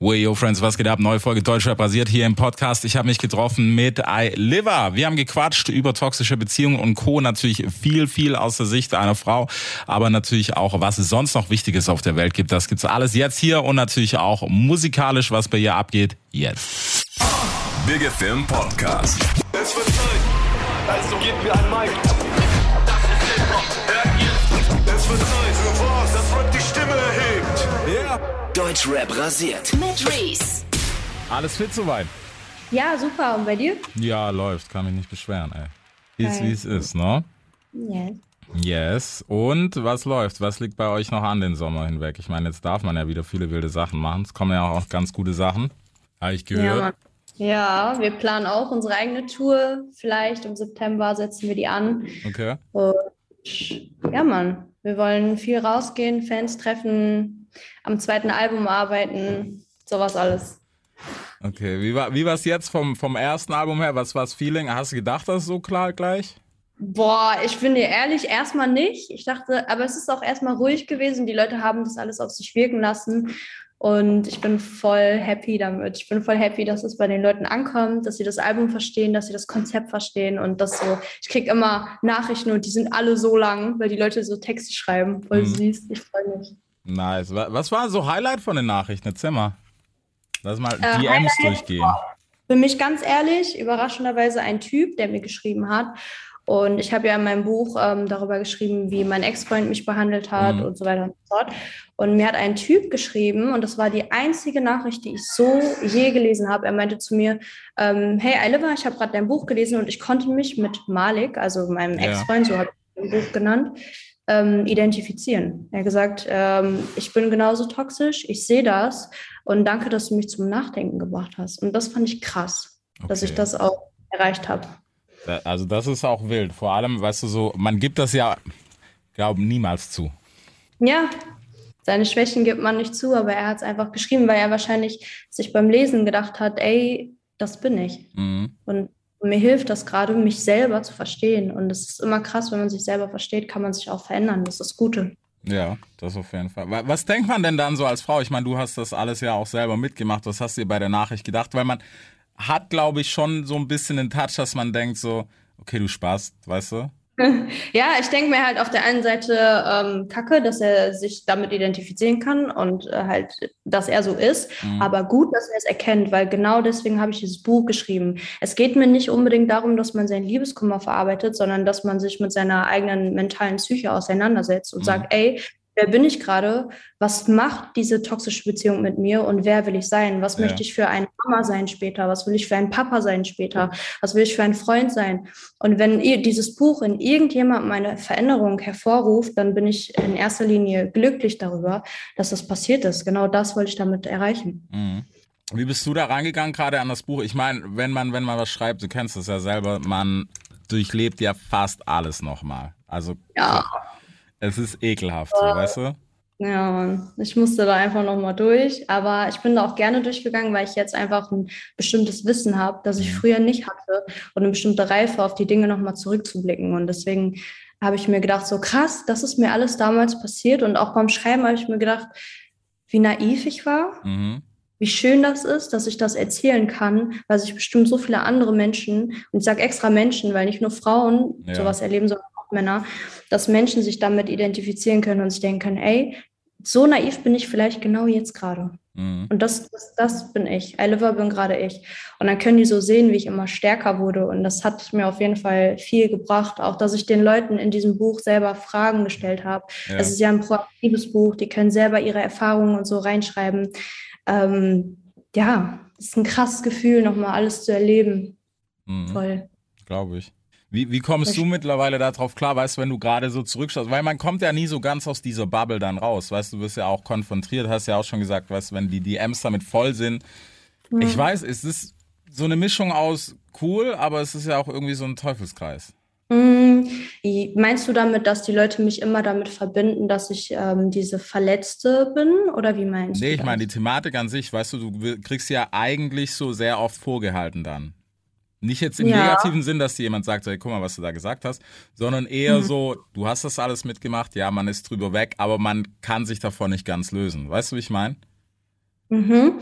Way, yo, Friends, was geht ab? Neue Folge Deutschrap basiert hier im Podcast. Ich habe mich getroffen mit I Liver. Wir haben gequatscht über toxische Beziehungen und Co. Natürlich viel, viel aus der Sicht einer Frau, aber natürlich auch, was es sonst noch Wichtiges auf der Welt gibt. Das gibt's alles jetzt hier und natürlich auch musikalisch, was bei ihr abgeht, jetzt. Big Film Podcast. Es wird Zeit, also gebt mir ein Mic. Das ist Hip-Hop, hört ihr? Es wird Zeit Deutschrap rasiert. Mit Reese. Alles fit soweit? Ja, super. Und bei dir? Ja, läuft. Kann mich nicht beschweren, ey. Ist wie es ist, ne? Yes. Yes. Und was läuft? Was liegt bei euch noch an den Sommer hinweg? Ich meine, jetzt darf man ja wieder viele wilde Sachen machen. Es kommen ja auch ganz gute Sachen. Habe ich Ja, gehört. Mann. ja, wir planen auch unsere eigene Tour. Vielleicht im September setzen wir die an. okay. Und ja, Mann, wir wollen viel rausgehen, Fans treffen, am zweiten Album arbeiten, sowas alles. Okay. Wie war wie war's jetzt vom, vom ersten Album her? Was war's Feeling? Hast du gedacht, das ist so klar gleich? Boah, ich bin dir ehrlich, erstmal nicht. Ich dachte, aber es ist auch erstmal ruhig gewesen. Die Leute haben das alles auf sich wirken lassen. Und ich bin voll happy damit. Ich bin voll happy, dass es bei den Leuten ankommt, dass sie das Album verstehen, dass sie das Konzept verstehen und das so. Ich krieg immer Nachrichten und die sind alle so lang, weil die Leute so Texte schreiben. Voll Mhm. süß. Ich freue mich. Nice. Wa- Was war so Highlight von den Nachrichten? Erzähl mal. Lass mal Äh, DMs Highlight? durchgehen. Für mich ganz ehrlich, überraschenderweise ein Typ, der mir geschrieben hat. Und ich habe ja in meinem Buch ähm, darüber geschrieben, wie mein Ex-Freund mich behandelt hat Mhm. und so weiter und so fort. Und mir hat ein Typ geschrieben, und das war die einzige Nachricht, die ich so je gelesen habe. Er meinte zu mir, ähm, hey Eiliver, ich habe gerade dein Buch gelesen und ich konnte mich mit Malik, also meinem Ja. Ex-Freund, so habe ich im Buch genannt, ähm, identifizieren. Er hat gesagt, ähm, ich bin genauso toxisch, ich sehe das und danke, dass du mich zum Nachdenken gebracht hast. Und das fand ich krass dass ich Okay. das auch erreicht habe. Also das ist auch wild. Vor allem, weißt du so, man gibt das ja, glaube niemals zu. Ja, seine Schwächen gibt man nicht zu, aber er hat es einfach geschrieben, weil er wahrscheinlich sich beim Lesen gedacht hat, ey, das bin ich. Mhm. Und mir hilft das gerade, mich selber zu verstehen. Und es ist immer krass, wenn man sich selber versteht, kann man sich auch verändern. Das ist das Gute. Ja, das auf jeden Fall. Wa- Was denkt man denn dann so als Frau? Ich meine, du hast das alles ja auch selber mitgemacht. Was hast du dir bei der Nachricht gedacht? Weil man hat, glaube ich, schon so ein bisschen den Touch, dass man denkt so, okay, du sparst, weißt du? Ja, ich denke mir halt auf der einen Seite ähm, Kacke, dass er sich damit identifizieren kann und äh, halt, dass er so ist. Mhm. Aber gut, dass er es erkennt, weil genau deswegen habe ich dieses Buch geschrieben. Es geht mir nicht unbedingt darum, dass man seinen Liebeskummer verarbeitet, sondern dass man sich mit seiner eigenen mentalen Psyche auseinandersetzt und Mhm. sagt, ey, wer bin ich gerade? Was macht diese toxische Beziehung mit mir und wer will ich sein? Was Ja. möchte ich für eine Mama sein später? Was will ich für ein Papa sein später? Was will ich für ein Freund sein? Und wenn dieses Buch in irgendjemandem eine Veränderung hervorruft, dann bin ich in erster Linie glücklich darüber, dass das passiert ist. Genau das wollte ich damit erreichen. Mhm. Wie bist du da rangegangen gerade an das Buch? Ich meine, wenn man, wenn man was schreibt, du kennst das ja selber, man durchlebt ja fast alles nochmal. Also Ja. Es ist ekelhaft, so, weißt du? Ja, Mann. Ich musste da einfach nochmal durch. Aber ich bin da auch gerne durchgegangen, weil ich jetzt einfach ein bestimmtes Wissen habe, das ich Mhm. früher nicht hatte und eine bestimmte Reife auf die Dinge nochmal zurückzublicken. Und deswegen habe ich mir gedacht, so krass, das ist mir alles damals passiert. Und auch beim Schreiben habe ich mir gedacht, wie naiv ich war. Mhm. wie schön das ist, dass ich das erzählen kann, weil sich bestimmt so viele andere Menschen, und ich sage extra Menschen, weil nicht nur Frauen Ja. sowas erleben, sondern Männer, dass Menschen sich damit identifizieren können und sich denken können, ey, so naiv bin ich vielleicht genau jetzt gerade. Mhm. Und das, das, das bin ich. Oliver bin gerade ich. Und dann können die so sehen, wie ich immer stärker wurde. Und das hat mir auf jeden Fall viel gebracht. Auch, dass ich den Leuten in diesem Buch selber Fragen gestellt habe. Ja. Es ist ja ein proaktives Buch. Die können selber ihre Erfahrungen und so reinschreiben. Ähm, ja, es ist ein krasses Gefühl, nochmal alles zu erleben. Mhm. Voll. Glaube ich. Wie, wie kommst du mittlerweile darauf klar, weißt du, wenn du gerade so zurückschaust? Weil man kommt ja nie so ganz aus dieser Bubble dann raus, weißt du, du wirst ja auch konfrontiert, hast ja auch schon gesagt, weißt du, wenn die DMs damit voll sind. Ich weiß, es ist so eine Mischung aus cool, aber es ist ja auch irgendwie so ein Teufelskreis. Wie- Meinst du damit, dass die Leute mich immer damit verbinden, dass ich ähm, diese Verletzte bin? Oder wie meinst Nee, du ich meine, die? Thematik an sich, weißt du, du kriegst ja eigentlich so sehr oft vorgehalten dann. Nicht jetzt im Ja. negativen Sinn, dass dir jemand sagt, hey, guck mal, was du da gesagt hast, sondern eher Mhm. so, du hast das alles mitgemacht, ja, man ist drüber weg, aber man kann sich davon nicht ganz lösen. Weißt du, wie ich meine? Mhm.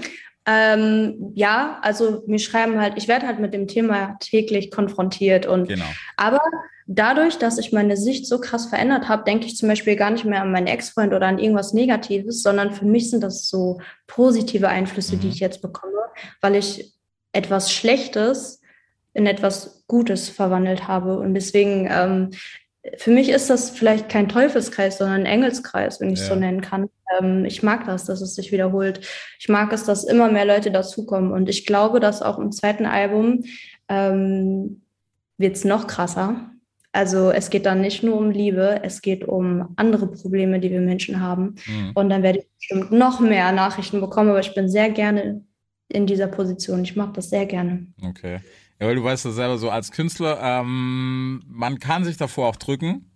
Ähm, ja, also mir schreiben halt, ich werde halt mit dem Thema täglich konfrontiert und Genau. aber dadurch, dass ich meine Sicht so krass verändert habe, denke ich zum Beispiel gar nicht mehr an meinen Ex-Freund oder an irgendwas Negatives, sondern für mich sind das so positive Einflüsse, die Mhm. ich jetzt bekomme, weil ich etwas Schlechtes in etwas Gutes verwandelt habe. Und deswegen, ähm, für mich ist das vielleicht kein Teufelskreis, sondern ein Engelskreis, wenn ich es Ja. so nennen kann. Ähm, ich mag das, dass es sich wiederholt. Ich mag es, dass immer mehr Leute dazukommen. Und ich glaube, dass auch im zweiten Album ähm, wird es noch krasser. Also es geht dann nicht nur um Liebe, es geht um andere Probleme, die wir Menschen haben. Mhm. Und dann werde ich bestimmt noch mehr Nachrichten bekommen, aber ich bin sehr gerne in dieser Position. Ich mag das sehr gerne. Okay. Ja, weil du weißt ja selber so als Künstler, ähm, man kann sich davor auch drücken,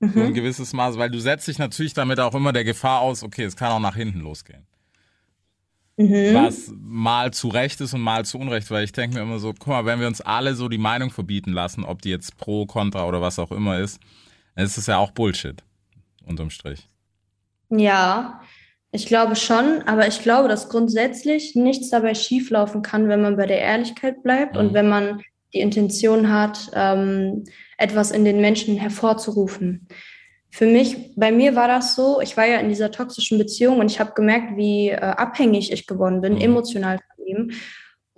so ein Mhm. gewisses Maß, weil du setzt dich natürlich damit auch immer der Gefahr aus, okay, es kann auch nach hinten losgehen. Mhm. Was mal zu Recht ist und mal zu Unrecht, weil ich denke mir immer so, guck mal, wenn wir uns alle so die Meinung verbieten lassen, ob die jetzt pro, contra oder was auch immer ist, dann ist es ja auch Bullshit, unterm Strich. Ja, ich glaube schon, aber ich glaube, dass grundsätzlich nichts dabei schieflaufen kann, wenn man bei der Ehrlichkeit bleibt Mhm. und wenn man die Intention hat, ähm, etwas in den Menschen hervorzurufen. Für mich, bei mir war das so, ich war ja in dieser toxischen Beziehung und ich habe gemerkt, wie äh, abhängig ich geworden bin, Mhm. emotional von ihm.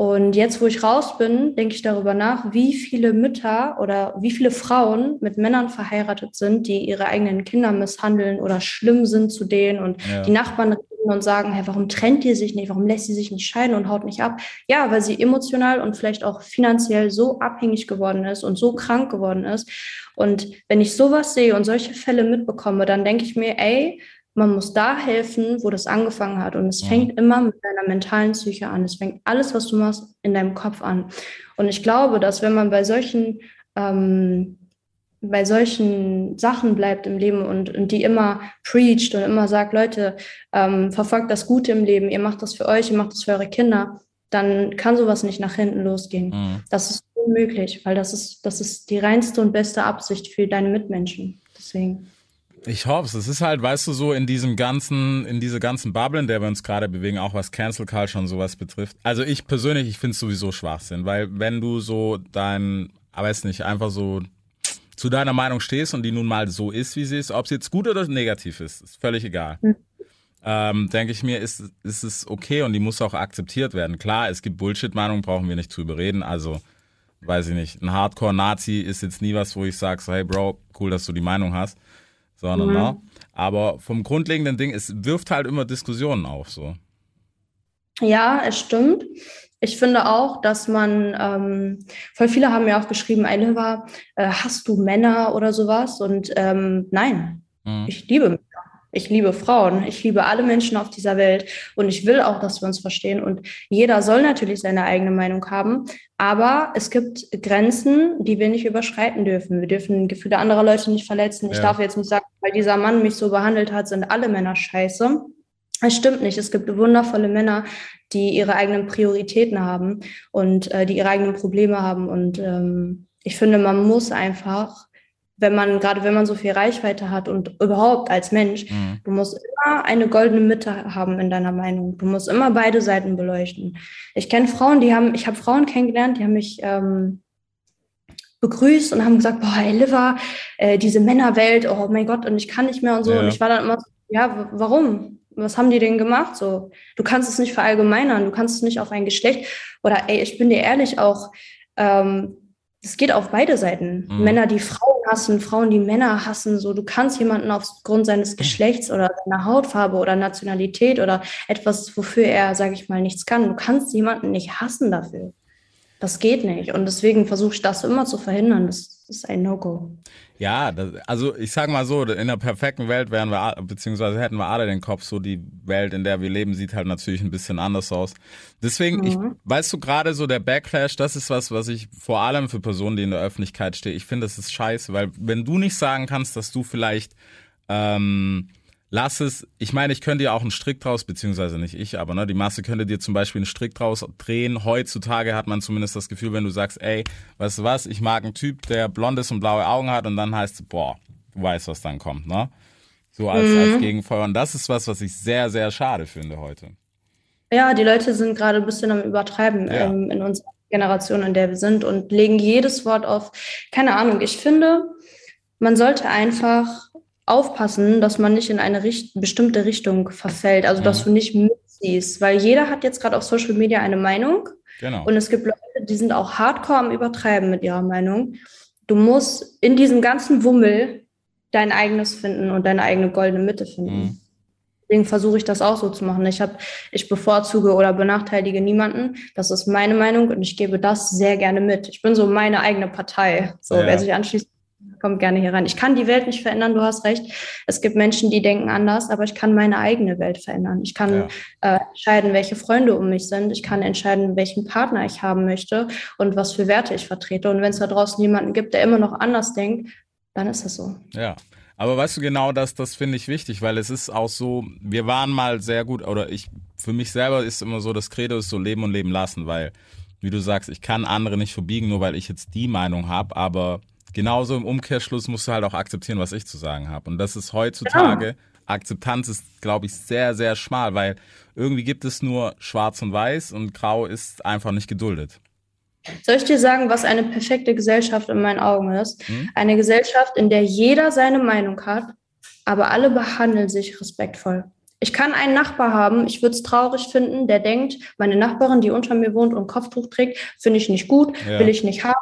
Und jetzt, wo ich raus bin, denke ich darüber nach, wie viele Mütter oder wie viele Frauen mit Männern verheiratet sind, die ihre eigenen Kinder misshandeln oder schlimm sind zu denen und Ja. die Nachbarn reden und sagen, hey, warum trennt ihr sich nicht? Warum lässt sie sich nicht scheiden und haut nicht ab? Ja, weil sie emotional und vielleicht auch finanziell so abhängig geworden ist und so krank geworden ist. Und wenn ich sowas sehe und solche Fälle mitbekomme, dann denke ich mir, ey, man muss da helfen, wo das angefangen hat. Und es Mhm. fängt immer mit deiner mentalen Psyche an. Es fängt alles, was du machst, in deinem Kopf an. Und ich glaube, dass wenn man bei solchen, ähm, bei solchen Sachen bleibt im Leben und, und die immer preacht und immer sagt, Leute, ähm, verfolgt das Gute im Leben, ihr macht das für euch, ihr macht das für eure Kinder, dann kann sowas nicht nach hinten losgehen. Mhm. Das ist unmöglich, weil das ist, das ist die reinste und beste Absicht für deine Mitmenschen. Deswegen. Ich hoffe es. ist halt, weißt du, so in diesem ganzen, in diese ganzen Bubble, in der wir uns gerade bewegen, auch was Cancel Culture und sowas betrifft. Also ich persönlich, ich finde es sowieso Schwachsinn, weil wenn du so dein, aber weiß nicht, einfach so zu deiner Meinung stehst und die nun mal so ist, wie sie ist, ob sie jetzt gut oder negativ ist, ist völlig egal. Ähm, denke ich mir, ist, ist es okay und die muss auch akzeptiert werden. Klar, es gibt Bullshit-Meinungen, brauchen wir nicht zu überreden. Also, weiß ich nicht, ein Hardcore-Nazi ist jetzt nie was, wo ich sage, so, hey Bro, cool, dass du die Meinung hast sondern Mhm. ne? aber vom grundlegenden Ding, es wirft halt immer Diskussionen auf, so. Ja, es stimmt. Ich finde auch, dass man, ähm, voll viele haben ja auch geschrieben, Eiliva, äh, hast du Männer oder sowas? Und ähm, nein, Mhm. ich liebe Männer. Ich liebe Frauen. Ich liebe alle Menschen auf dieser Welt. Und ich will auch, dass wir uns verstehen. Und jeder soll natürlich seine eigene Meinung haben. Aber es gibt Grenzen, die wir nicht überschreiten dürfen. Wir dürfen Gefühle anderer Leute nicht verletzen. Ich Ja. darf jetzt nicht sagen, weil dieser Mann mich so behandelt hat, sind alle Männer scheiße. Es stimmt nicht. Es gibt wundervolle Männer, die ihre eigenen Prioritäten haben und äh, die ihre eigenen Probleme haben. Und ähm, ich finde, man muss einfach, wenn man, gerade wenn man so viel Reichweite hat und überhaupt als Mensch, Mhm. du musst immer eine goldene Mitte haben in deiner Meinung. Du musst immer beide Seiten beleuchten. Ich kenne Frauen, die haben, ich habe Frauen kennengelernt, die haben mich ähm, begrüßt und haben gesagt, boah, ey, Liva, äh, diese Männerwelt, oh mein Gott, und ich kann nicht mehr und so. Ja. Und ich war dann immer so, ja, warum? Was haben die denn gemacht? So, du kannst es nicht verallgemeinern, du kannst es nicht auf ein Geschlecht oder ey, ich bin dir ehrlich auch, ähm, es geht auf beide Seiten. Mhm. Männer, die Frauen hassen, Frauen, die Männer hassen. So, du kannst jemanden aufgrund seines Geschlechts oder seiner Hautfarbe oder Nationalität oder etwas, wofür er, sage ich mal, nichts kann. Du kannst jemanden nicht hassen dafür. Das geht nicht. Und deswegen versuche ich das immer zu verhindern. Das ist ein No-Go. Ja, das, also ich sag mal so, in der perfekten Welt wären wir, beziehungsweise hätten wir alle den Kopf, so die Welt, in der wir leben, sieht halt natürlich ein bisschen anders aus. Deswegen, ich, weißt du, gerade so der Backlash, das ist was, was ich vor allem für Personen, die in der Öffentlichkeit stehen, ich finde, das ist scheiße, weil wenn du nicht sagen kannst, dass du vielleicht, ähm, lass es, ich meine, ich könnte dir auch einen Strick draus, beziehungsweise nicht ich, aber ne, die Masse könnte dir zum Beispiel einen Strick draus drehen. Heutzutage hat man zumindest das Gefühl, wenn du sagst, ey, weißt du was, ich mag einen Typ, der blondes und blaue Augen hat und dann heißt es, boah, du weißt, was dann kommt, ne? So als, als Gegenfeuer. Und das ist was, was ich sehr, sehr schade finde heute. Ja, die Leute sind gerade ein bisschen am Übertreiben Ja. ähm, in unserer Generation, in der wir sind und legen jedes Wort auf. Keine Ahnung. Ich finde, man sollte einfach aufpassen, dass man nicht in eine richt bestimmte Richtung verfällt. Also, dass Mhm. du nicht mitziehst, weil jeder hat jetzt gerade auf Social Media eine Meinung Genau. und es gibt Leute, die sind auch hardcore am Übertreiben mit ihrer Meinung. Du musst in diesem ganzen Wummel dein eigenes finden und deine eigene goldene Mitte finden. Mhm. Deswegen versuche ich das auch so zu machen. Ich hab, ich bevorzuge oder benachteilige niemanden. Das ist meine Meinung und ich gebe das sehr gerne mit. Ich bin so meine eigene Partei. So, Ja. wer sich anschließt, kommt gerne hier rein. Ich kann die Welt nicht verändern, du hast recht. Es gibt Menschen, die denken anders, aber ich kann meine eigene Welt verändern. Ich kann äh, entscheiden, welche Freunde um mich sind. Ich kann entscheiden, welchen Partner ich haben möchte und was für Werte ich vertrete. Und wenn es da draußen jemanden gibt, der immer noch anders denkt, dann ist das so. Ja. Aber weißt du genau, das, das finde ich wichtig, weil es ist auch so, wir waren mal sehr gut, oder ich, für mich selber ist immer so, das Credo ist so leben und leben lassen, weil, wie du sagst, ich kann andere nicht verbiegen, nur weil ich jetzt die Meinung habe, aber genauso im Umkehrschluss musst du halt auch akzeptieren, was ich zu sagen habe. Und das ist heutzutage, Akzeptanz ist, glaube ich, sehr, sehr schmal, weil irgendwie gibt es nur schwarz und weiß und grau ist einfach nicht geduldet. Soll ich dir sagen, was eine perfekte Gesellschaft in meinen Augen ist? Hm? Eine Gesellschaft, in der jeder seine Meinung hat, aber alle behandeln sich respektvoll. Ich kann einen Nachbar haben, ich würde es traurig finden, der denkt, meine Nachbarin, die unter mir wohnt und Kopftuch trägt, finde ich nicht gut, Ja. will ich nicht haben,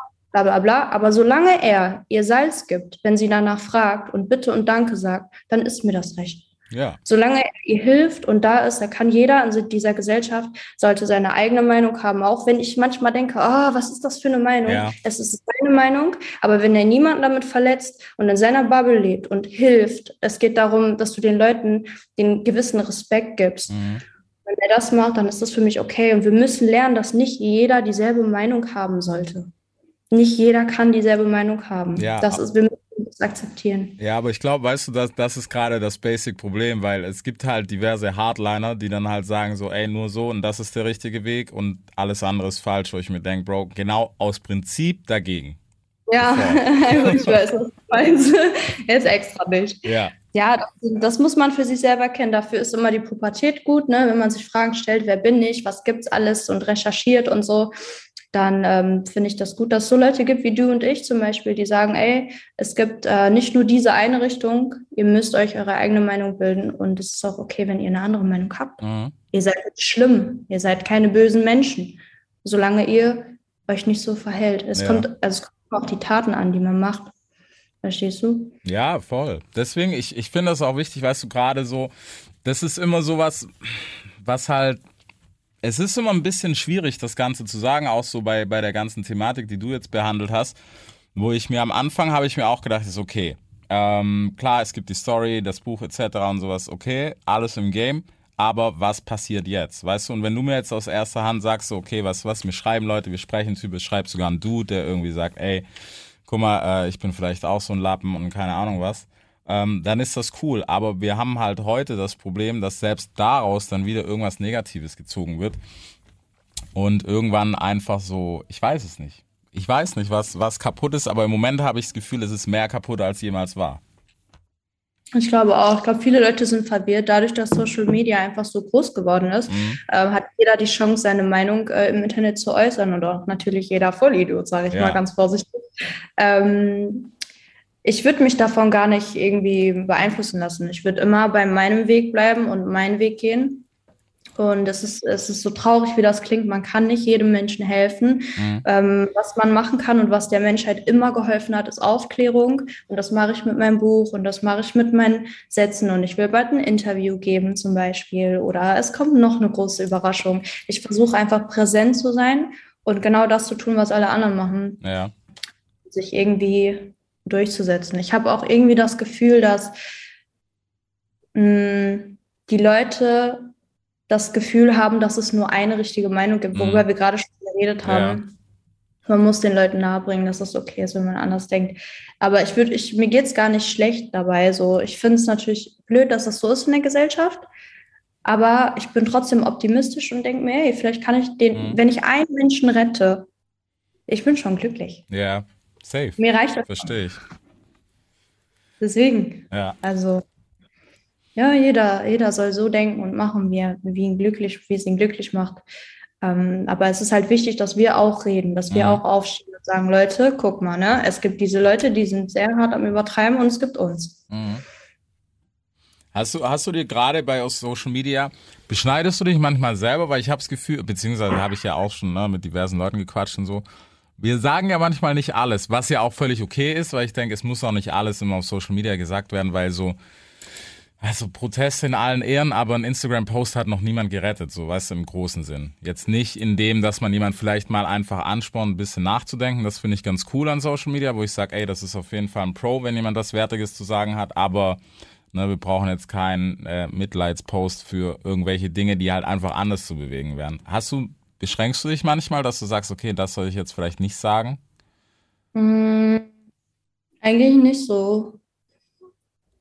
bla bla bla. Aber solange er ihr Salz gibt, wenn sie danach fragt und Bitte und Danke sagt, dann ist mir das recht. Ja, Solange er ihr hilft und da ist, da kann jeder in dieser Gesellschaft, sollte seine eigene Meinung haben. Auch wenn ich manchmal denke, ah, was ist das für eine Meinung? Ja. Es ist seine Meinung, aber wenn er niemanden damit verletzt und in seiner Bubble lebt und hilft, es geht darum, dass du den Leuten den gewissen Respekt gibst. mhm. Wenn er das macht, dann ist das für mich okay. Und wir müssen lernen, dass nicht jeder dieselbe Meinung haben sollte. Nicht jeder kann dieselbe Meinung haben. Ja. Das ist, wir müssen das akzeptieren. Ja, aber ich glaube, weißt du, das, das ist gerade das Basic-Problem, weil es gibt halt diverse Hardliner, die dann halt sagen so, ey, nur so und das ist der richtige Weg und alles andere ist falsch, wo ich mir denke, Bro, genau aus Prinzip dagegen. Ja, ich weiß, was du meinst. Jetzt extra nicht. Ja, Ja, das, das muss man für sich selber kennen. Dafür ist immer die Pubertät gut, ne? Wenn man sich Fragen stellt, wer bin ich, was gibt's alles und recherchiert und so, dann ähm, finde ich das gut, dass es so Leute gibt wie du und ich zum Beispiel, die sagen, ey, es gibt äh, nicht nur diese eine Richtung, ihr müsst euch eure eigene Meinung bilden und es ist auch okay, wenn ihr eine andere Meinung habt. mhm. Ihr seid nicht schlimm, ihr seid keine bösen Menschen, solange ihr euch nicht so verhält. Es Ja. kommt, also es kommt auf die Taten an, die man macht. Verstehst du? ja, voll. Deswegen, ich, ich finde das auch wichtig, weißt du, gerade so, das ist immer so was, was halt, es ist immer ein bisschen schwierig, das Ganze zu sagen, auch so bei, bei der ganzen Thematik, die du jetzt behandelt hast, wo ich mir am Anfang habe ich mir auch gedacht, ist okay. Ähm, klar, es gibt die Story, das Buch etc. und sowas, okay, alles im Game. Aber was passiert jetzt? Weißt du, und wenn du mir jetzt aus erster Hand sagst, okay, was, was, mir schreiben Leute, wir sprechen Typ, schreibt sogar ein Dude, der irgendwie sagt, ey, guck mal, äh, ich bin vielleicht auch so ein Lappen und keine Ahnung was, ähm, dann ist das cool. Aber wir haben halt heute das Problem, dass selbst daraus dann wieder irgendwas Negatives gezogen wird und irgendwann einfach so, ich weiß es nicht. Ich weiß nicht, was, was kaputt ist, aber im Moment habe ich das Gefühl, es ist mehr kaputt, als jemals war. Ich glaube auch. Ich glaube, viele Leute sind verwirrt. Dadurch, dass Social Media einfach so groß geworden ist, Mhm. ähm, hat jeder die Chance, seine Meinung äh, im Internet zu äußern und auch natürlich jeder Vollidiot, sage ich Ja. mal ganz vorsichtig. Ähm, ich würde mich davon gar nicht irgendwie beeinflussen lassen. Ich würde immer bei meinem Weg bleiben und meinen Weg gehen. Und es ist, es ist so traurig, wie das klingt. Man kann nicht jedem Menschen helfen. Mhm. Ähm, was man machen kann und was der Menschheit immer geholfen hat, ist Aufklärung. Und das mache ich mit meinem Buch und das mache ich mit meinen Sätzen. Und ich will bald ein Interview geben zum Beispiel. Oder es kommt noch eine große Überraschung. Ich versuche einfach präsent zu sein und genau das zu tun, was alle anderen machen Ja. sich irgendwie durchzusetzen. Ich habe auch irgendwie das Gefühl, dass mh, die Leute das Gefühl haben, dass es nur eine richtige Meinung gibt, worüber Mhm. wir gerade schon geredet haben. Man muss den Leuten nahebringen, dass es okay ist, wenn man anders denkt. Aber ich würde, ich, mir geht's gar nicht schlecht dabei. So, ich finde es natürlich blöd, dass das so ist in der Gesellschaft. Aber ich bin trotzdem optimistisch und denke mir, hey, vielleicht kann ich den, Mhm. wenn ich einen Menschen rette, ich bin schon glücklich. Ja. Safe. Mir reicht das. Verstehe ich. Deswegen, Ja. also ja, jeder, jeder soll so denken und machen, wie, er, wie, ihn glücklich, wie es ihn glücklich macht. Ähm, aber es ist halt wichtig, dass wir auch reden, dass wir Mhm. auch aufstehen und sagen, Leute, guck mal, ne, es gibt diese Leute, die sind sehr hart am Übertreiben und es gibt uns. Mhm. Hast du, hast du dir gerade bei Social Media, beschneidest du dich manchmal selber, weil ich habe das Gefühl, beziehungsweise habe ich ja auch schon ne, mit diversen Leuten gequatscht und so. Wir sagen ja manchmal nicht alles, was ja auch völlig okay ist, weil ich denke, es muss auch nicht alles immer auf Social Media gesagt werden, weil so, also Proteste in allen Ehren, aber ein Instagram-Post hat noch niemand gerettet, so weißt du, im großen Sinn. Jetzt nicht in dem, dass man jemand vielleicht mal einfach anspornt, ein bisschen nachzudenken. Das finde ich ganz cool an Social Media, wo ich sage, ey, das ist auf jeden Fall ein Pro, wenn jemand das Wertiges zu sagen hat, aber ne, wir brauchen jetzt keinen äh, Mitleidspost für irgendwelche Dinge, die halt einfach anders zu bewegen wären. Hast du, beschränkst du dich manchmal, dass du sagst, okay, das soll ich jetzt vielleicht nicht sagen? Mm, eigentlich nicht so.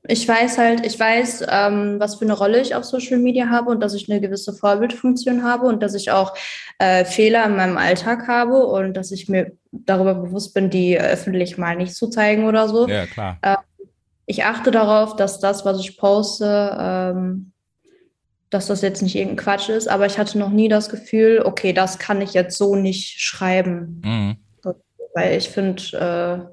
Ich weiß halt, ich weiß, ähm, was für eine Rolle ich auf Social Media habe und dass ich eine gewisse Vorbildfunktion habe und dass ich auch äh, Fehler in meinem Alltag habe und dass ich mir darüber bewusst bin, die öffentlich mal nicht zu zeigen oder so. Ja, klar. Ich achte darauf, dass das, was ich poste, ähm, dass das jetzt nicht irgendein Quatsch ist, aber ich hatte noch nie das Gefühl, okay, das kann ich jetzt so nicht schreiben. Mhm. Weil ich finde, äh,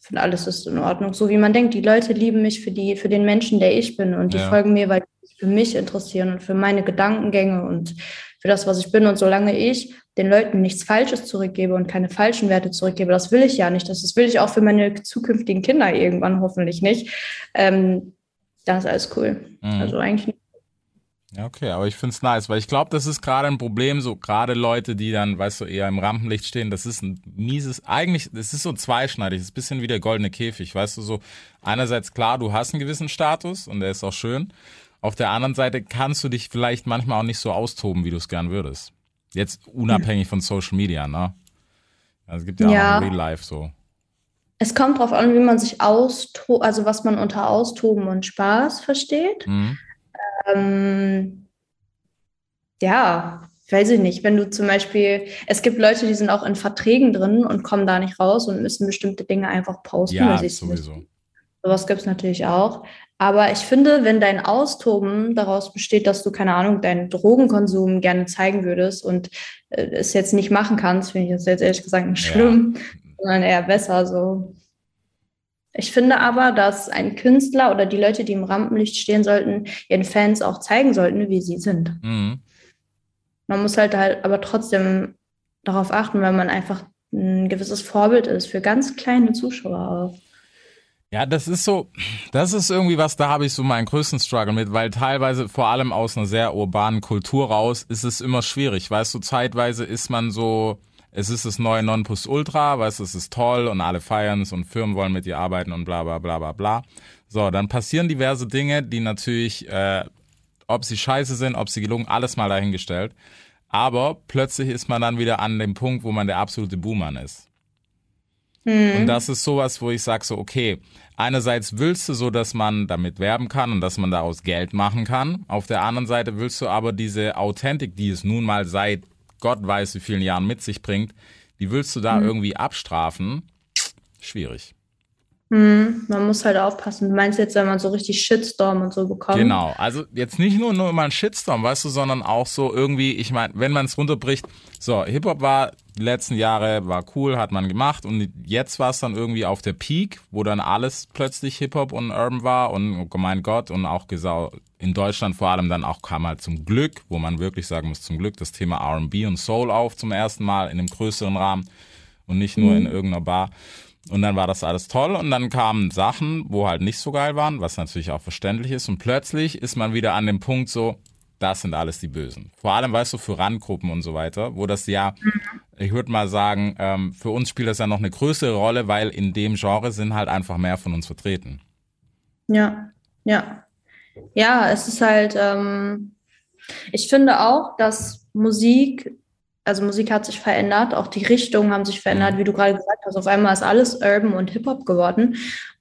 finde alles ist in Ordnung. So wie man denkt, die Leute lieben mich für die, für den Menschen, der ich bin. Und die Ja. folgen mir, weil die sich für mich interessieren und für meine Gedankengänge und für das, was ich bin. Und solange ich den Leuten nichts Falsches zurückgebe und keine falschen Werte zurückgebe, das will ich ja nicht. Das, das will ich auch für meine zukünftigen Kinder irgendwann hoffentlich nicht. Ähm, das ist alles cool. Mhm. Also eigentlich nicht. Ja, okay, aber ich find's nice, weil ich glaube, das ist gerade ein Problem, so gerade Leute, die dann, weißt du, eher im Rampenlicht stehen, das ist ein mieses, eigentlich, das ist so zweischneidig, das ist ein bisschen wie der goldene Käfig, weißt du, so einerseits klar, du hast einen gewissen Status und der ist auch schön, auf der anderen Seite kannst du dich vielleicht manchmal auch nicht so austoben, wie du es gern würdest. Jetzt unabhängig von Social Media, ne? Also es gibt ja, Ja. auch Real Life so. Es kommt darauf an, wie man sich austobt, also was man unter Austoben und Spaß versteht. Mhm. Ähm, ja, weiß ich nicht. Wenn du zum Beispiel, es gibt Leute, die sind auch in Verträgen drin und kommen da nicht raus und müssen bestimmte Dinge einfach posten, Ja, sowieso. Sowas gibt es natürlich auch. Aber ich finde, wenn dein Austoben daraus besteht, dass du, keine Ahnung, deinen Drogenkonsum gerne zeigen würdest und äh, es jetzt nicht machen kannst, finde ich das jetzt ehrlich gesagt nicht Ja. schlimm, sondern eher besser so. Ich finde aber, dass ein Künstler oder die Leute, die im Rampenlicht stehen sollten, ihren Fans auch zeigen sollten, wie sie sind. Mhm. Man muss halt halt aber trotzdem darauf achten, weil man einfach ein gewisses Vorbild ist für ganz kleine Zuschauer auch. Ja, das ist so, das ist irgendwie was, da habe ich so meinen größten Struggle mit, weil teilweise vor allem aus einer sehr urbanen Kultur raus ist es immer schwierig. Weißt du, zeitweise ist man so, es ist das neue Nonplusultra, weißt du, es ist toll und alle feiern es und Firmen wollen mit dir arbeiten und bla bla bla bla bla. So, dann passieren diverse Dinge, die natürlich, äh, ob sie scheiße sind, ob sie gelungen, alles mal dahingestellt. Aber plötzlich ist man dann wieder an dem Punkt, wo man der absolute Buhmann ist. Und das ist sowas, wo ich sage so, okay, einerseits willst du so, dass man damit werben kann und dass man daraus Geld machen kann. Auf der anderen Seite willst du aber diese Authentik, die es nun mal seit Gott weiß wie vielen Jahren mit sich bringt, die willst du da irgendwie abstrafen. Schwierig. Hm, man muss halt aufpassen. Du meinst jetzt, wenn man so richtig Shitstorm und so bekommt? Genau, also jetzt nicht nur, nur immer ein Shitstorm, weißt du, sondern auch so irgendwie, ich meine, wenn man es runterbricht, so, Hip-Hop war die letzten Jahre, war cool, hat man gemacht und jetzt war es dann irgendwie auf der Peak, wo dann alles plötzlich Hip-Hop und Urban war und oh mein Gott und auch gesau in Deutschland vor allem dann auch kam halt zum Glück, wo man wirklich sagen muss, zum Glück das Thema R&B und Soul auf zum ersten Mal in einem größeren Rahmen und nicht nur in irgendeiner Bar. Und dann war das alles toll und dann kamen Sachen, wo halt nicht so geil waren, was natürlich auch verständlich ist. Und plötzlich ist man wieder an dem Punkt so, das sind alles die Bösen. Vor allem, weißt du, für Randgruppen und so weiter, wo das ja, ich würde mal sagen, ähm, für uns spielt das ja noch eine größere Rolle, weil in dem Genre sind halt einfach mehr von uns vertreten. Ja, ja. Ja, es ist halt, ähm, ich finde auch, dass Musik, also Musik hat sich verändert, auch die Richtungen haben sich verändert, wie du gerade gesagt hast. Auf einmal ist alles Urban und Hip-Hop geworden.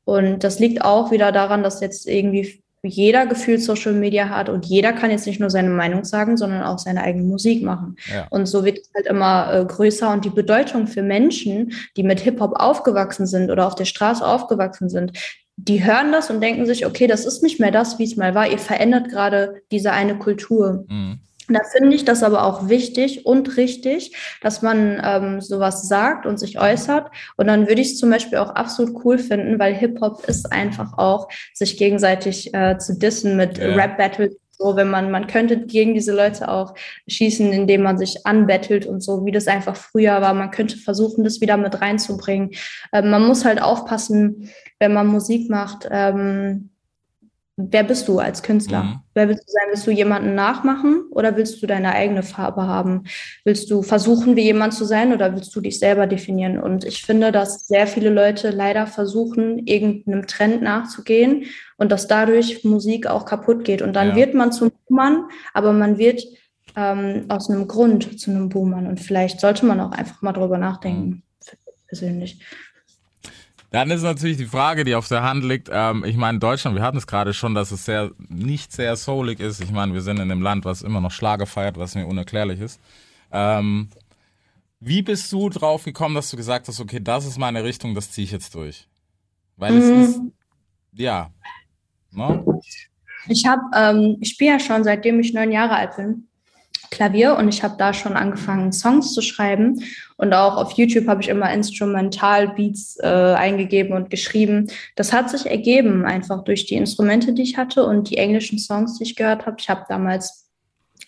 Und das liegt auch wieder daran, dass jetzt irgendwie jeder gefühlt Social Media hat und jeder kann jetzt nicht nur seine Meinung sagen, sondern auch seine eigene Musik machen. Ja. Und so wird es halt immer äh, größer und die Bedeutung für Menschen, die mit Hip-Hop aufgewachsen sind oder auf der Straße aufgewachsen sind, die hören das und denken sich, okay, das ist nicht mehr das, wie es mal war. Ihr verändert gerade diese eine Kultur. Mhm. Da finde ich das aber auch wichtig und richtig, dass man ähm, sowas sagt und sich äußert. Und dann würde ich es zum Beispiel auch absolut cool finden, weil Hip-Hop ist einfach auch, sich gegenseitig äh, zu dissen mit Ja. Rap-Battles. So, wenn man, man könnte gegen diese Leute auch schießen, indem man sich anbettelt und so, wie das einfach früher war. Man könnte versuchen, das wieder mit reinzubringen. Ähm, man muss halt aufpassen, wenn man Musik macht. Ähm, wer bist du als Künstler? Mhm. Wer willst du sein? Willst du jemanden nachmachen oder willst du deine eigene Farbe haben? Willst du versuchen, wie jemand zu sein oder willst du dich selber definieren? Und ich finde, dass sehr viele Leute leider versuchen, irgendeinem Trend nachzugehen und dass dadurch Musik auch kaputt geht. Und dann Ja. wird man zum Boomern, aber man wird ähm, aus einem Grund zu einem Boomern. Und vielleicht sollte man auch einfach mal drüber nachdenken, persönlich. Dann ist natürlich die Frage, die auf der Hand liegt. Ähm, ich meine, Deutschland, wir hatten es gerade schon, dass es sehr nicht sehr soulig ist. Ich meine, wir sind in einem Land, was immer noch Schlager feiert, was mir unerklärlich ist. Ähm, wie bist du drauf gekommen, dass du gesagt hast, okay, das ist meine Richtung, das ziehe ich jetzt durch? Weil es Mhm. ist, ja, ne? Ich habe, ähm, ich spiele ja schon seitdem ich neun Jahre alt bin. Klavier und ich habe da schon angefangen, Songs zu schreiben. Und auch auf YouTube habe ich immer Instrumental-Beats äh, eingegeben und geschrieben. Das hat sich ergeben, einfach durch die Instrumente, die ich hatte und die englischen Songs, die ich gehört habe. Ich habe damals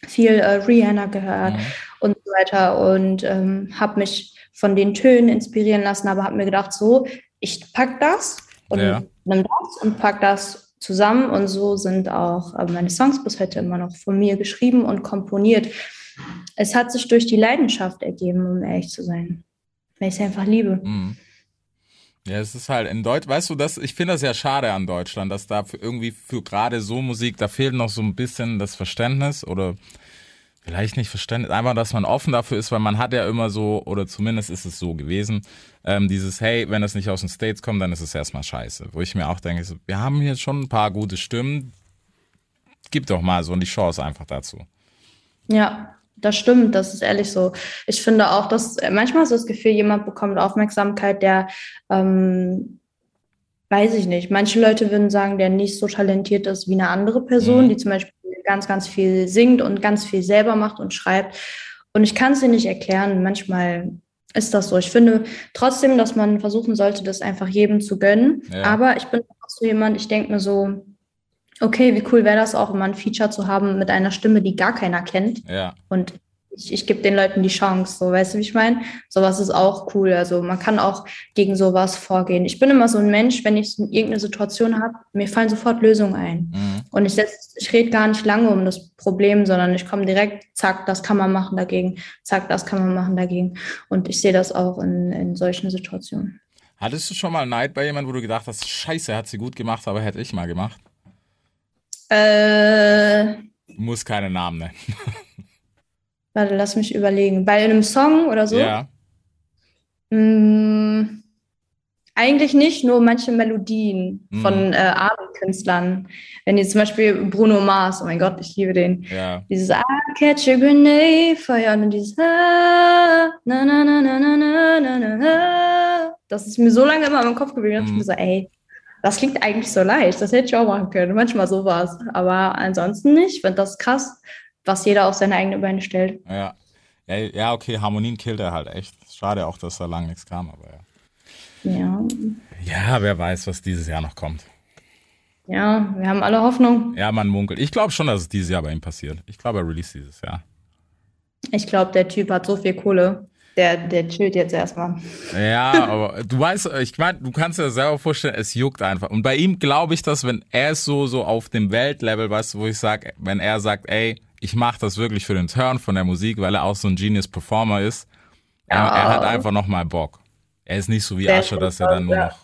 viel äh, Rihanna gehört Mhm. und so weiter und ähm, habe mich von den Tönen inspirieren lassen, aber habe mir gedacht, so, ich pack das und Ja. nimm das und pack das zusammen und so sind auch äh, meine Songs bis heute immer noch von mir geschrieben und komponiert. Es hat sich durch die Leidenschaft ergeben, um ehrlich zu sein, weil ich es einfach liebe. Mhm. Ja, es ist halt in Deutsch, weißt du, das, ich finde das ja schade an Deutschland, dass da für irgendwie für gerade so Musik, da fehlt noch so ein bisschen das Verständnis oder vielleicht nicht Verständnis, einfach, dass man offen dafür ist, weil man hat ja immer so, oder zumindest ist es so gewesen, ähm, dieses, hey, wenn es nicht aus den States kommt, dann ist es erstmal scheiße. Wo ich mir auch denke, so, wir haben hier schon ein paar gute Stimmen, gib doch mal so die Chance einfach dazu. Ja, das stimmt, das ist ehrlich so. Ich finde auch, dass äh, manchmal ist das Gefühl, jemand bekommt Aufmerksamkeit, der, ähm, weiß ich nicht, manche Leute würden sagen, der nicht so talentiert ist wie eine andere Person, Mhm. die zum Beispiel ganz, ganz viel singt und ganz viel selber macht und schreibt. Und ich kann es dir nicht erklären. Manchmal ist das so. Ich finde trotzdem, dass man versuchen sollte, das einfach jedem zu gönnen. Ja. Aber ich bin auch so jemand, ich denke mir so, okay, wie cool wäre das auch, immer ein Feature zu haben mit einer Stimme, die gar keiner kennt. Ja, Und ich, ich gebe den Leuten die Chance, so weißt du, wie ich meine? Sowas ist auch cool. Also man kann auch gegen sowas vorgehen. Ich bin immer so ein Mensch, wenn ich irgendeine Situation habe, mir fallen sofort Lösungen ein. mhm. Und ich, setz- ich rede gar nicht lange um das Problem, sondern ich komme direkt, zack, das kann man machen dagegen, zack, das kann man machen dagegen. Und ich sehe das auch in, in solchen Situationen. Hattest du schon mal Neid bei jemandem, wo du gedacht hast, scheiße, hat sie gut gemacht, aber hätte ich mal gemacht? Äh, Du musst keine Namen nennen. warte, lass mich überlegen. Bei einem Song oder so? Ja. Mm, eigentlich nicht, nur manche Melodien Mhm. von äh, Abendkünstlern. Wenn jetzt zum Beispiel Bruno Mars, oh mein Gott, ich liebe den. Ja. Dieses I catch a grenade fire und dieses ah, na, na, na, na, na, na, na, na, na. Das ist mir so lange immer im Kopf geblieben. dass Ich Mhm. mir so, ey, das klingt eigentlich so leicht. Das hätte ich auch machen können. Manchmal sowas. Aber ansonsten nicht. Ich finde das krass, was jeder auf seine eigene Beine stellt. Ja. Ja, ja, okay, Harmonien killt er halt echt. Schade auch, dass da lang nichts kam, aber ja. Ja. Ja, wer weiß, was dieses Jahr noch kommt. Ja, wir haben alle Hoffnung. Ja, man munkelt. Ich glaube schon, dass es dieses Jahr bei ihm passiert. Ich glaube, er release dieses Jahr. Ich glaube, der Typ hat so viel Kohle. Der, der chillt jetzt erstmal. Ja, aber du weißt, ich meine, du kannst dir selber vorstellen, es juckt einfach. Und bei ihm glaube ich, dass wenn er ist so so auf dem Weltlevel, weißt du, wo ich sage, wenn er sagt, ey, ich mache das wirklich für den Turn von der Musik, weil er auch so ein Genius Performer ist, er, Ja. er hat einfach noch mal Bock. Er ist nicht so wie Asche, dass er dann nur noch,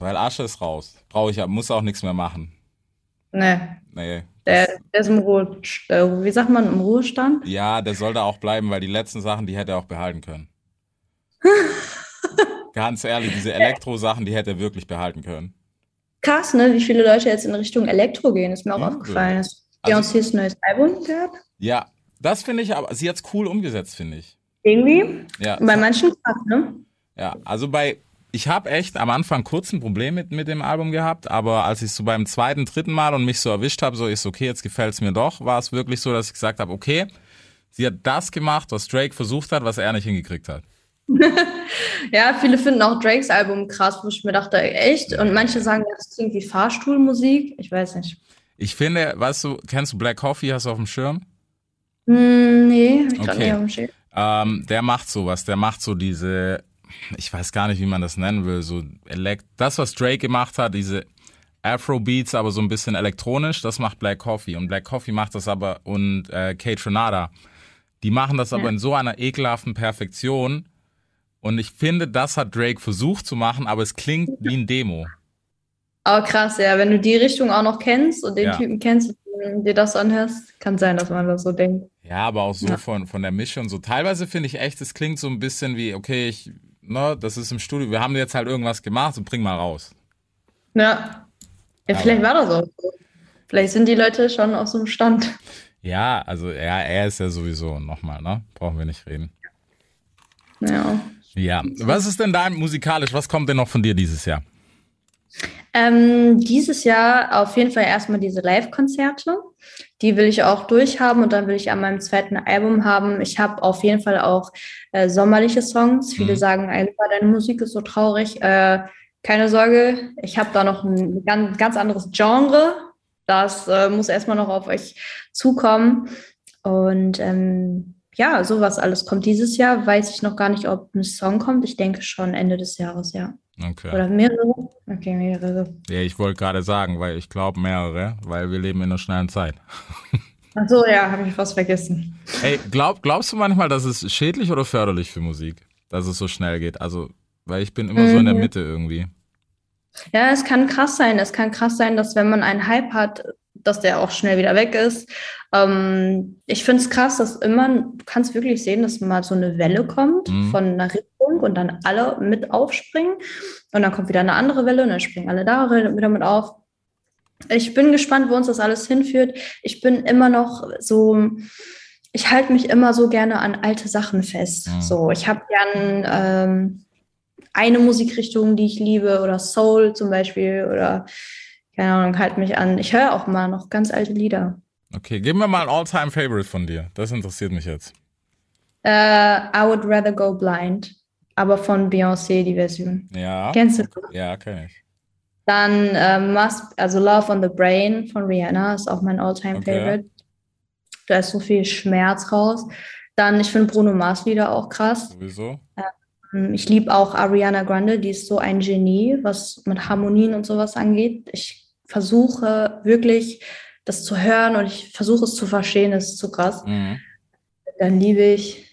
weil Asche ist raus, brauche ich, muss auch nichts mehr machen. Ne, Nee. Der, der ist im Ruhe, äh, wie sagt man, im Ruhestand? Ja, der soll da auch bleiben, weil die letzten Sachen, die hätte er auch behalten können. Ganz ehrlich, diese Elektro-Sachen, die hätte er wirklich behalten können. Krass, ne, wie viele Leute jetzt in Richtung Elektro gehen, ist mir auch Ja, aufgefallen. Hast Also- Beyoncé's neues Album gehört? Ja, das finde ich aber, sie hat's cool umgesetzt, finde ich. Irgendwie? Ja, Bei manchen krass, ne? ja, also bei, ich habe echt am Anfang kurz ein Problem mit, mit dem Album gehabt, aber als ich so beim zweiten, dritten Mal und mich so erwischt habe, so ist okay, jetzt gefällt's mir doch, war es wirklich so, dass ich gesagt habe, okay, sie hat das gemacht, was Drake versucht hat, was er nicht hingekriegt hat. ja, viele finden auch Drakes Album krass, wo ich mir dachte, echt? Und manche sagen, das klingt wie Fahrstuhlmusik. Ich weiß nicht. Ich finde, weißt du, kennst du Black Coffee, hast du auf dem Schirm? Mm, nee, hab ich okay. nicht auf dem Schirm. Ähm, der macht sowas, der macht so diese, ich weiß gar nicht, wie man das nennen will, so elekt das, was Drake gemacht hat, diese Afro-Beats, aber so ein bisschen elektronisch, das macht Black Coffee. Und Black Coffee macht das aber, und äh, Kate Renata, die machen das ja. aber in so einer ekelhaften Perfektion. Und ich finde, das hat Drake versucht zu machen, aber es klingt wie ein Demo. Aber krass, ja, wenn du die Richtung auch noch kennst und den ja. Typen kennst und dir das anhörst, kann sein, dass man das so denkt. Ja, aber auch so ja. von, von der Mischung. So teilweise finde ich echt, es klingt so ein bisschen wie, okay, ich, ne, das ist im Studio, wir haben jetzt halt irgendwas gemacht und bring mal raus. Ja. Ja, vielleicht war das auch so. Vielleicht sind die Leute schon aus dem Stand. Ja, also ja, er ist ja sowieso nochmal, ne? Brauchen wir nicht reden. Ja. Ja. Was ist denn da musikalisch? Was kommt denn noch von dir dieses Jahr? Ähm, dieses Jahr auf jeden Fall erstmal diese Live-Konzerte. Die will ich auch durchhaben und dann will ich an meinem zweiten Album haben. Ich habe auf jeden Fall auch äh, sommerliche Songs. Viele mhm. sagen, deine Musik ist so traurig. Äh, keine Sorge, ich habe da noch ein ganz, ganz anderes Genre. Das äh, muss erstmal noch auf euch zukommen. Und ähm, ja, sowas alles kommt dieses Jahr. Weiß ich noch gar nicht, ob ein Song kommt. Ich denke schon Ende des Jahres, ja. Okay. Oder mehrere? Okay, mehrere. Ja, ich wollte gerade sagen, weil ich glaube mehrere, weil wir leben in einer schnellen Zeit. Ach so, ja, habe ich fast vergessen. Ey, glaub, glaubst du manchmal, dass es schädlich oder förderlich für Musik, dass es so schnell geht? Also, weil ich bin immer mhm. so in der mhm. Mitte irgendwie. Ja, es kann krass sein. Es kann krass sein, dass wenn man einen Hype hat, dass der auch schnell wieder weg ist. Ähm, ich finde es krass, dass immer, du kannst wirklich sehen, dass mal so eine Welle kommt mhm. von einer Richtung und dann alle mit aufspringen. Und dann kommt wieder eine andere Welle und dann springen alle da wieder mit auf. Ich bin gespannt, wo uns das alles hinführt. Ich bin immer noch so, ich halte mich immer so gerne an alte Sachen fest. Mhm. So, ich habe gern ähm, eine Musikrichtung, die ich liebe, oder Soul zum Beispiel, oder keine Ahnung, halt mich an. Ich höre auch mal noch ganz alte Lieder. Okay, gib mir mal ein All-Time-Favorite von dir. Das interessiert mich jetzt. Uh, I Would Rather Go Blind, aber von Beyoncé, die Version. Ja. Kennst du? Ja, kenn ich. Dann uh, Must, also Love on the Brain von Rihanna ist auch mein All-Time-Favorite. Okay. Da ist so viel Schmerz raus. Dann, ich finde Bruno Mars Lieder auch krass. Sowieso. Uh, ich liebe auch Ariana Grande, die ist so ein Genie, was mit Harmonien und sowas angeht. Ich versuche wirklich das zu hören und ich versuche es zu verstehen, das ist zu krass. Mhm. Dann liebe ich.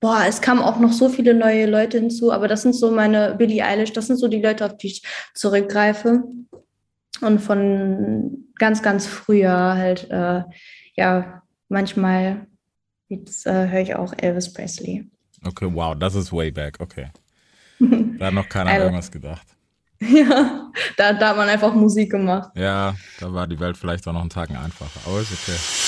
Boah, es kamen auch noch so viele neue Leute hinzu, aber das sind so meine Billie Eilish, das sind so die Leute, auf die ich zurückgreife. Und von ganz, ganz früher halt, äh, ja, manchmal jetzt, äh, höre ich auch Elvis Presley. Okay, wow, das ist way back, okay. Da hat noch keiner also, irgendwas gedacht. Ja, da, da hat man einfach Musik gemacht. Ja, da war die Welt vielleicht auch noch einen Tag einfacher, aber ist okay.